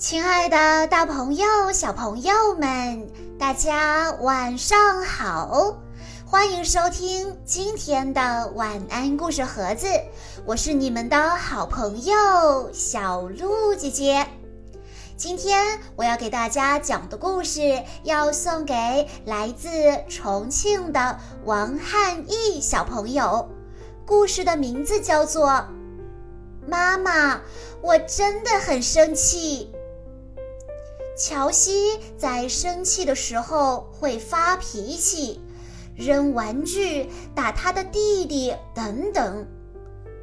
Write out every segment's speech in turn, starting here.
亲爱的，大朋友、小朋友们，大家晚上好！欢迎收听今天的晚安故事盒子，我是你们的好朋友小鹿姐姐。今天我要给大家讲的故事，要送给来自重庆的王汉义小朋友。故事的名字叫做《妈妈，我真的很生气》。乔西在生气的时候会发脾气，扔玩具、打他的弟弟等等。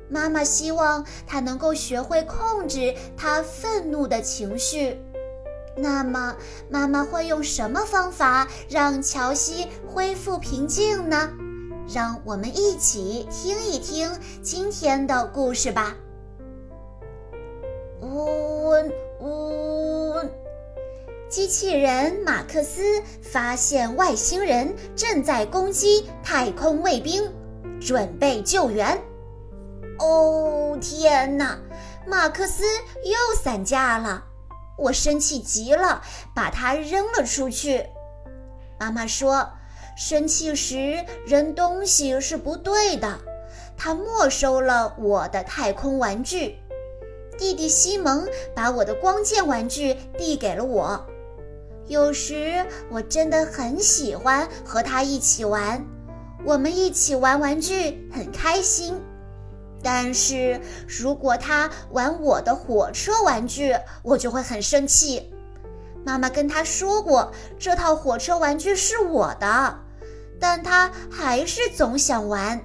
妈妈希望他能够学会控制他愤怒的情绪。那么，妈妈会用什么方法让乔西恢复平静呢？让我们一起听一听今天的故事吧。呜呜。机器人马克思发现外星人正在攻击太空卫兵，准备救援。哦天哪！马克思又散架了，我生气极了，把它扔了出去。妈妈说，生气时扔东西是不对的。他没收了我的太空玩具。弟弟西蒙把我的光剑玩具递给了我。有时我真的很喜欢和他一起玩，我们一起玩玩具很开心。但是如果他玩我的火车玩具，我就会很生气。妈妈跟他说过，这套火车玩具是我的，但他还是总想玩。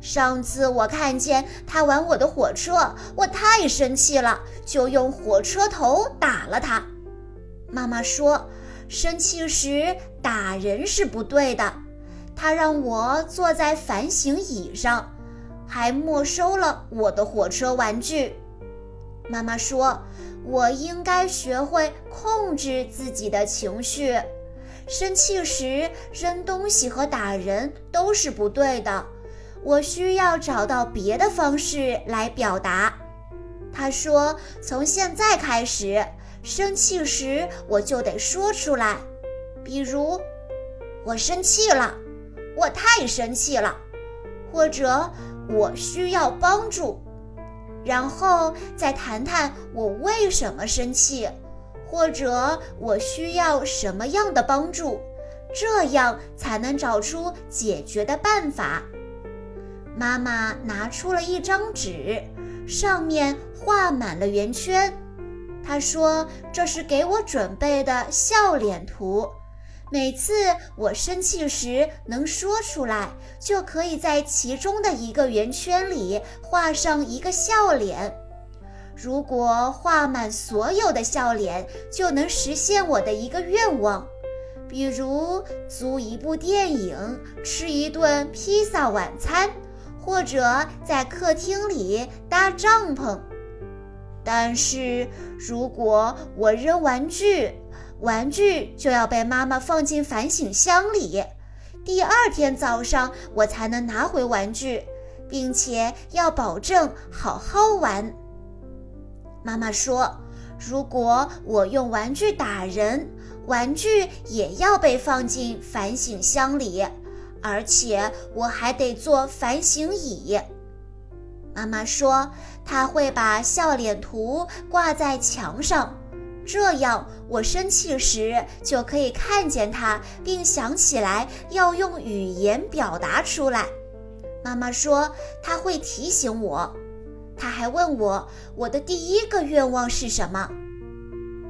上次我看见他玩我的火车，我太生气了，就用火车头打了他。妈妈说，生气时打人是不对的。她让我坐在反省椅上，还没收了我的火车玩具。妈妈说，我应该学会控制自己的情绪。生气时扔东西和打人都是不对的。我需要找到别的方式来表达。她说，从现在开始。生气时我就得说出来，比如我生气了，我太生气了，或者我需要帮助，然后再谈谈我为什么生气，或者我需要什么样的帮助，这样才能找出解决的办法。妈妈拿出了一张纸，上面画满了圆圈。他说：“这是给我准备的笑脸图，每次我生气时能说出来，就可以在其中的一个圆圈里画上一个笑脸。如果画满所有的笑脸，就能实现我的一个愿望，比如租一部电影、吃一顿披萨晚餐，或者在客厅里搭帐篷。”但是如果我扔玩具，玩具就要被妈妈放进反省箱里。第二天早上我才能拿回玩具，并且要保证好好玩。妈妈说，如果我用玩具打人，玩具也要被放进反省箱里，而且我还得坐反省椅。妈妈说，她会把笑脸图挂在墙上，这样我生气时就可以看见它，并想起来要用语言表达出来。妈妈说，她会提醒我。她还问我，我的第一个愿望是什么？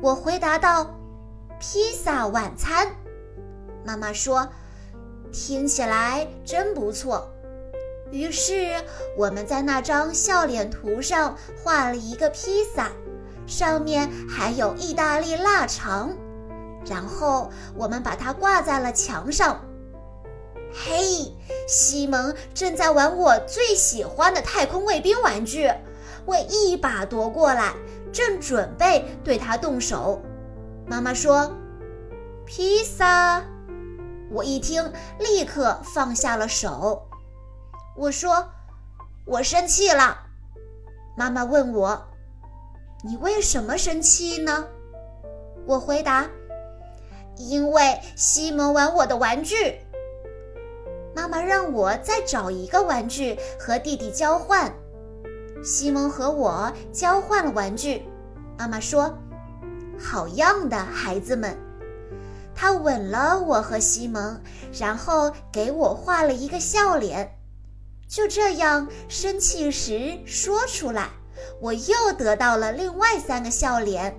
我回答道：“披萨晚餐。”妈妈说：“听起来真不错。”于是我们在那张笑脸图上画了一个披萨，上面还有意大利腊肠，然后我们把它挂在了墙上。嘿，西蒙正在玩我最喜欢的太空卫兵玩具，我一把夺过来，正准备对他动手。妈妈说：“披萨。”我一听，立刻放下了手。我说：“我生气了。”妈妈问我：“你为什么生气呢？”我回答：“因为西蒙玩我的玩具。”妈妈让我再找一个玩具和弟弟交换。西蒙和我交换了玩具。妈妈说：“好样的，孩子们！”她吻了我和西蒙，然后给我画了一个笑脸。就这样，生气时说出来，我又得到了另外三个笑脸。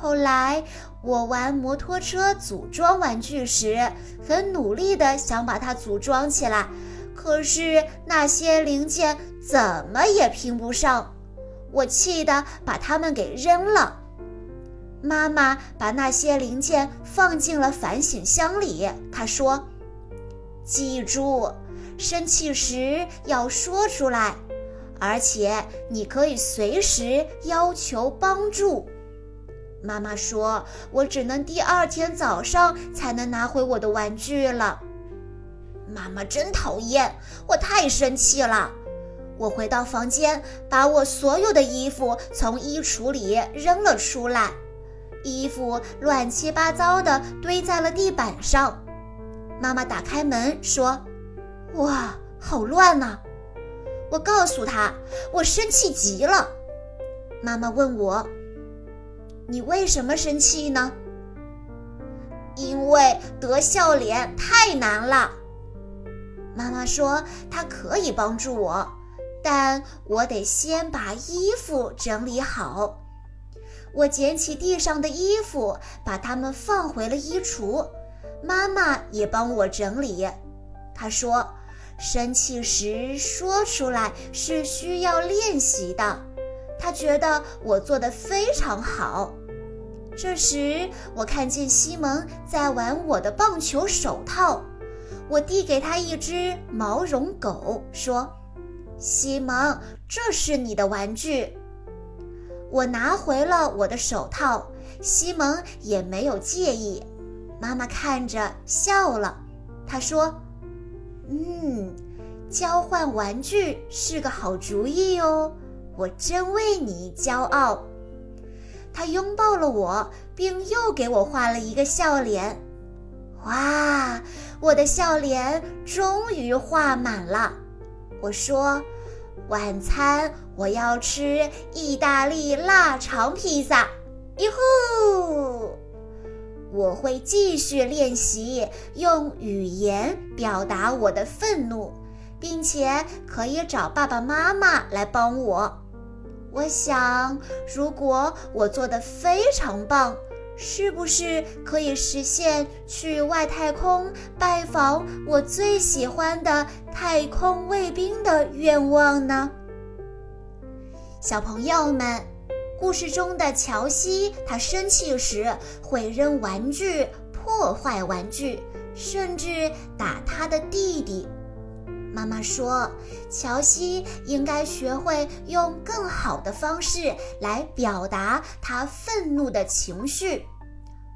后来，我玩摩托车组装玩具时，很努力地想把它组装起来，可是那些零件怎么也拼不上，我气得把它们给扔了。妈妈把那些零件放进了反省箱里，她说：“记住，生气时要说出来，而且你可以随时要求帮助。”妈妈说：“我只能第二天早上才能拿回我的玩具了。”妈妈真讨厌，我太生气了。我回到房间，把我所有的衣服从衣橱里扔了出来。衣服乱七八糟的堆在了地板上。妈妈打开门说：“哇，好乱呐！”我告诉他：“我生气极了。”妈妈问我：“你为什么生气呢？”因为得笑脸太难了。妈妈说：“她可以帮助我，但我得先把衣服整理好。”我捡起地上的衣服，把它们放回了衣橱。妈妈也帮我整理。她说：“生气时说出来是需要练习的。”他觉得我做得非常好。这时，我看见西蒙在玩我的棒球手套。我递给他一只毛绒狗，说：“西蒙，这是你的玩具。”我拿回了我的手套，西蒙也没有介意。妈妈看着笑了，她说：“嗯，交换玩具是个好主意哦，我真为你骄傲。”他拥抱了我，并又给我画了一个笑脸。哇，我的笑脸终于画满了。我说。晚餐我要吃意大利腊肠披萨，哟呼！我会继续练习用语言表达我的愤怒，并且可以找爸爸妈妈来帮我。我想，如果我做的非常棒。是不是可以实现去外太空拜访我最喜欢的太空卫兵的愿望呢？小朋友们，故事中的乔西，他生气时会扔玩具、破坏玩具，甚至打他的弟弟。妈妈说，乔西应该学会用更好的方式来表达他愤怒的情绪。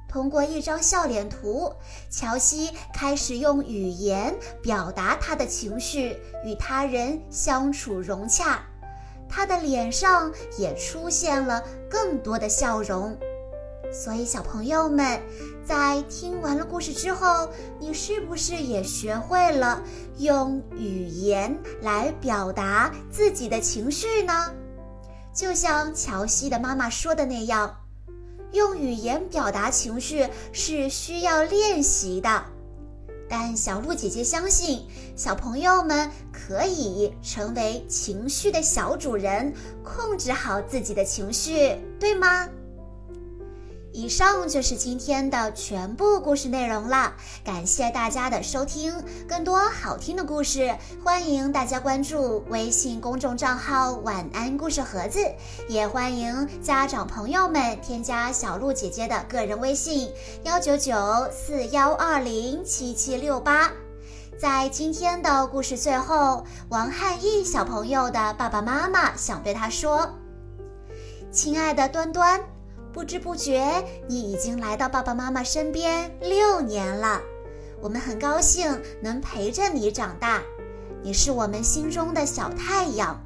通过一张笑脸图，乔西开始用语言表达他的情绪，与他人相处融洽。他的脸上也出现了更多的笑容。所以，小朋友们，在听完了故事之后，你是不是也学会了用语言来表达自己的情绪呢？就像乔西的妈妈说的那样。用语言表达情绪是需要练习的，但小鹿姐姐相信小朋友们可以成为情绪的小主人，控制好自己的情绪，对吗？以上就是今天的全部故事内容了，感谢大家的收听。更多好听的故事，欢迎大家关注微信公众账号“晚安故事盒子”，也欢迎家长朋友们添加小鹿姐姐的个人微信：幺九九四幺二零七七六八。在今天的故事最后，王汉义小朋友的爸爸妈妈想对他说：“亲爱的端端。”不知不觉，你已经来到爸爸妈妈身边六年了。我们很高兴能陪着你长大，你是我们心中的小太阳。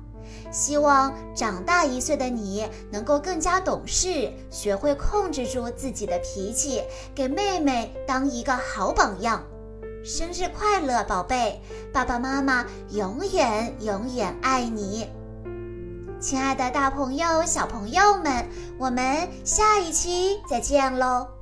希望长大一岁的你能够更加懂事，学会控制住自己的脾气，给妹妹当一个好榜样。生日快乐，宝贝！爸爸妈妈永远永远爱你。亲爱的大朋友、小朋友们，我们下一期再见喽！